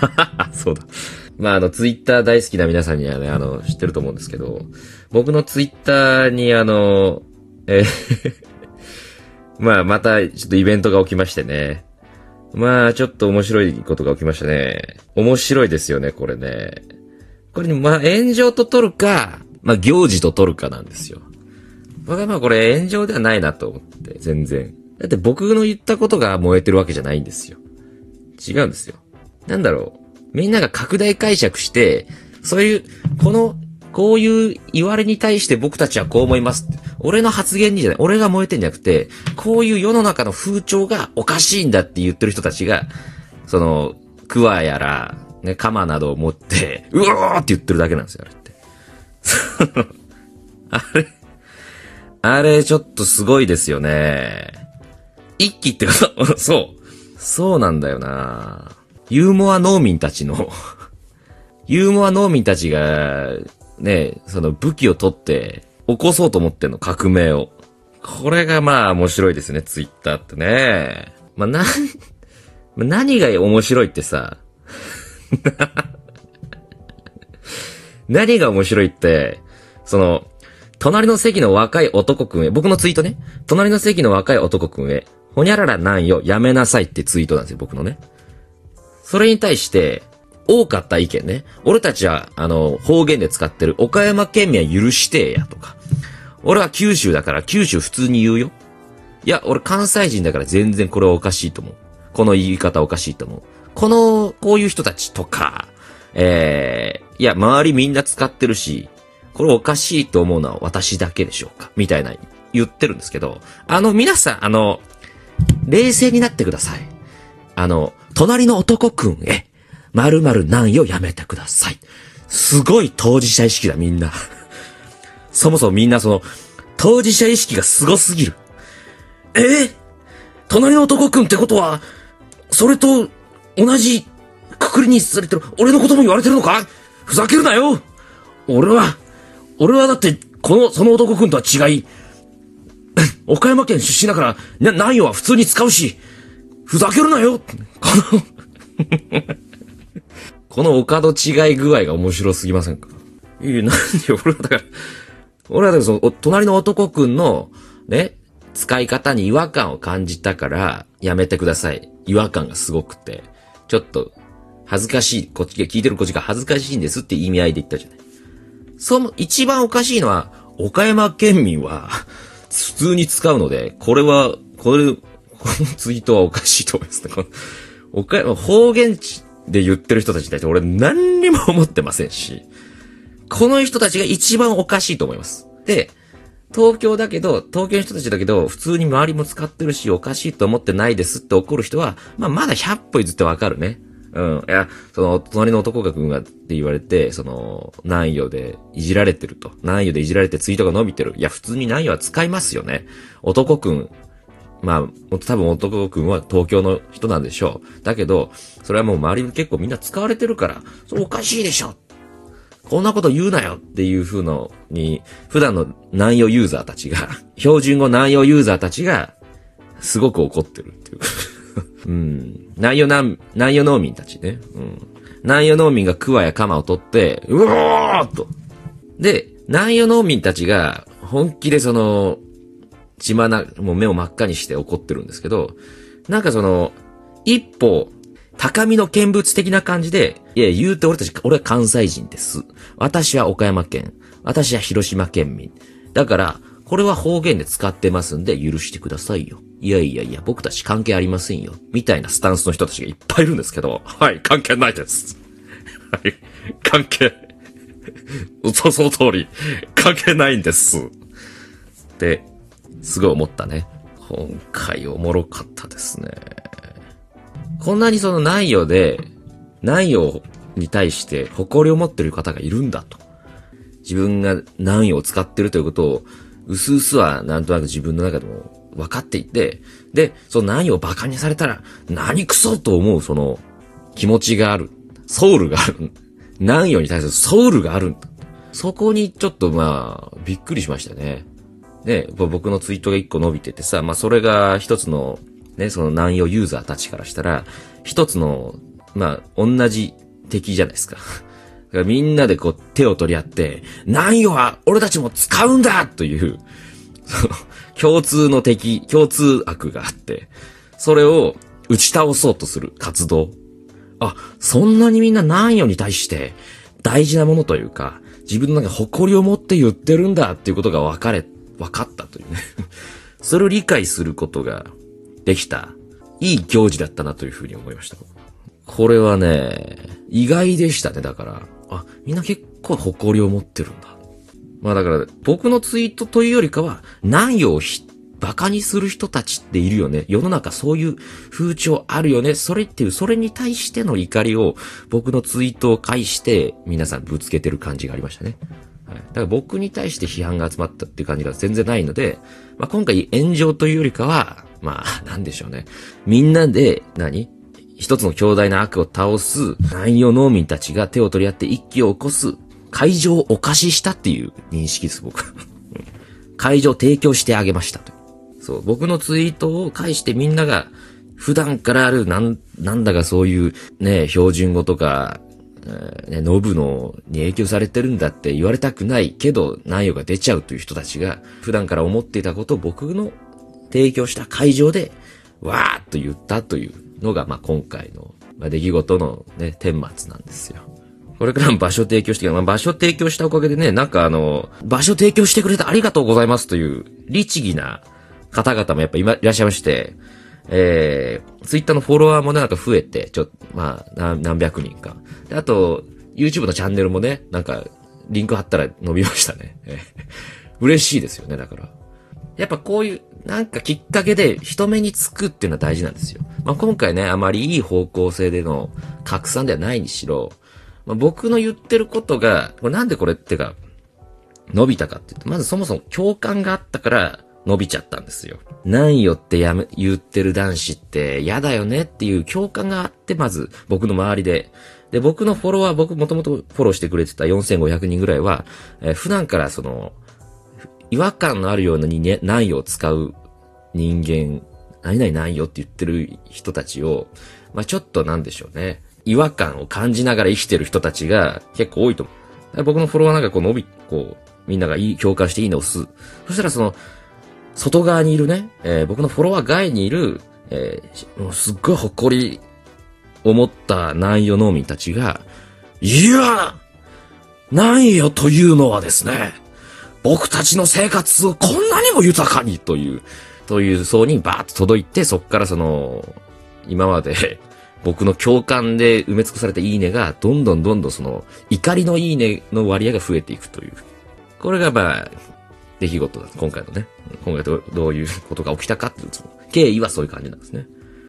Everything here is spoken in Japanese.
そうだ。まあ、あの、ツイッター大好きな皆さんにはね、あの、知ってると思うんですけど、僕のツイッターにあの、えー まあ、また、ちょっとイベントが起きましてね。まあ、ちょっと面白いことが起きましたね。面白いですよね、これね。これ、まあ、炎上と取るか、まあ、行事と取るかなんですよ。僕はまあ、これ炎上ではないなと思って、全然。だって僕の言ったことが燃えてるわけじゃないんですよ。違うんですよ。なんだろう。みんなが拡大解釈して、そういう、このこういう言われに対して僕たちはこう思います俺の発言にじゃない。俺が燃えてんじゃなくて、こういう世の中の風潮がおかしいんだって言ってる人たちが、その、クワやら、ね、鎌などを持って、うわーって言ってるだけなんですよ、あれって。あれ、あれちょっとすごいですよね。一気ってこと そう。そうなんだよなユーモア農民たちの ユーモア農民たちがね、その武器を取って起こそうと思ってんの、革命を。これがまあ面白いですね、ツイッターってね。まあ、な、何が面白いってさ、何が面白いって、その、隣の席の若い男くんへ、僕のツイートね、隣の席の若い男くんへ、ほにゃららなんよ、やめなさいってツイートなんですよ、僕のね。それに対して、多かった意見ね。俺たちは、あの、方言で使ってる岡山県民は許してやとか。俺は九州だから九州普通に言うよ。いや、俺関西人だから全然これはおかしいと思う。この言い方おかしいと思う。この、こういう人たちとか、えー、いや、周りみんな使ってるし、これおかしいと思うのは私だけでしょうか？みたいな言ってるんですけど、あの、皆さん、あの、冷静になってください。あの、隣の男くんへ、〇〇何よやめてください。すごい当事者意識だ、みんな。そもそもみんなその、当事者意識がすごすぎる。え？ー、隣の男くんってことは、それと同じくくりにされてる、俺のことも言われてるのか？ふざけるなよ俺は、俺はだって、この、その男くんとは違い、岡山県出身だから、な、何は普通に使うし、ふざけるなよ このこのお門違い具合が面白すぎませんか？いや、なんで俺はだから、俺はだからその、隣の男くんの、ね、使い方に違和感を感じたから、やめてください。違和感がすごくて、ちょっと、恥ずかしい、こっちが聞いてるこっちが恥ずかしいんですって意味合いで言ったじゃない。その、一番おかしいのは、岡山県民は、普通に使うので、これは、これ、こ のツイートはおかしいと思いますね。岡山、方言で言ってる人たちに対して俺何にも思ってませんし、この人たちが一番おかしいと思います。で、東京だけど、東京の人たちだけど、普通に周りも使ってるし、おかしいと思ってないですって怒る人は、まあ、まだ100歩譲ってわかるね。うん。いや、その、隣の男が君がって言われて、その、南予でいじられてると。南予でいじられてツイートが伸びてる。いや、普通に南予は使いますよね。男くん、まあ、もっと多分男くんは東京の人なんでしょう。だけど、それはもう周りに結構みんな使われてるから、それおかしいでしょこんなこと言うなよっていう風のに、普段の南洋ユーザーたちが、標準語南洋ユーザーたちが、すごく怒ってるっていう。うん。南洋南、南洋農民たちね。うん。南洋農民がクワやカマを取って、うわーっと。で、南洋農民たちが、本気でその、血まな、もう目を真っ赤にして怒ってるんですけど、なんかその、一歩、高みの見物的な感じで、いや、言うて俺たち、俺は関西人です。私は岡山県。私は広島県民。だから、これは方言で使ってますんで許してくださいよ。いやいやいや、僕たち関係ありませんよ。みたいなスタンスの人たちがいっぱいいるんですけど、はい、関係ないです。はい、関係。そ、その通り、関係ないんです。で、すごい思ったね。今回おもろかったですね。こんなにその内容で、内容に対して誇りを持ってる方がいるんだと。自分が難易を使ってるということを、うすうすはなんとなく自分の中でも分かっていて、で、その難易を馬鹿にされたら、何クソと思うその気持ちがある。ソウルがある。難易に対するソウルがあるんだ。そこにちょっとまあ、びっくりしましたね。ね、僕のツイートが一個伸びててさ、まあそれが一つの、ね、その南洋ユーザーたちからしたら、一つの、まあ、同じ敵じゃないですか。だからみんなでこう手を取り合って、南予は俺たちも使うんだとい う、共通の敵、共通悪があって、それを打ち倒そうとする活動。あ、そんなにみんな南予に対して大事なものというか、自分の中に誇りを持って言ってるんだっていうことが分かれ、分かったというね。それを理解することができた、いい行事だったなというふうに思いました。これはね、意外でしたね、だから。あ、みんな結構誇りを持ってるんだ。まあだから、僕のツイートというよりかは、南洋をひバカにする人たちっているよね。世の中そういう風潮あるよね。それっていう、それに対しての怒りを僕のツイートを介して皆さんぶつけてる感じがありましたね。はい。だから僕に対して批判が集まったっていう感じが全然ないので、まあ今回炎上というよりかは、まあ、なんでしょうね。みんなで何、一つの強大な悪を倒す南洋農民たちが手を取り合って一揆を起こす会場をお貸ししたっていう認識です、僕。会場を提供してあげましたと。そう、僕のツイートを介してみんなが普段からあるなん、なんだかそういうね、標準語とか、ね、ノブのに影響されてるんだって言われたくないけど、内容が出ちゃうという人たちが、普段から思っていたことを僕の提供した会場で、わーっと言ったというのが、まあ、今回の、まあ、出来事のね、顛末なんですよ。これからも場所提供して、まあ、場所提供したおかげでね、なんかあの、場所提供してくれてありがとうございますという、律儀な方々もやっぱ今いらっしゃいまして、えー、ツイッターのフォロワーもねなんか増えて、ちょ、まあ、何百人か。であと、YouTube のチャンネルもね、なんか、リンク貼ったら伸びましたね。嬉しいですよね、だから。やっぱこういう、なんかきっかけで人目につくっていうのは大事なんですよ。まあ、今回ね、あまりいい方向性での拡散ではないにしろ、まあ、僕の言ってることが、これなんでこれってか、伸びたかっていうと、まずそもそも共感があったから伸びちゃったんですよ。なんよってやめ、言ってる男子って嫌だよねっていう共感があって、まず僕の周りで。で、僕のフォロワー、僕もともとフォローしてくれてた4500人ぐらいは、えー普段からその、違和感のあるようなにね、難よを使う人間、何々難よって言ってる人たちを、まあちょっとなんでしょうね。違和感を感じながら生きてる人たちが結構多いと思う。僕のフォロワーなんかこう伸び、こう、みんながいい、共感していいねを押す。そしたらその、外側にいるね、えー僕のフォロワー外にいる、えーすっごい誇りを持った南洋農民たちが、いや南洋というのはですね、僕たちの生活をこんなにも豊かにという、という層にバーッと届いて、そこからその、今まで僕の共感で埋め尽くされたいいねが、どんどんどんどんその、怒りのいいねの割合が増えていくという。これがまあ、出来事だ。今回のね。今回どどういうことが起きたかっていう、その経緯はそういう感じなんですね。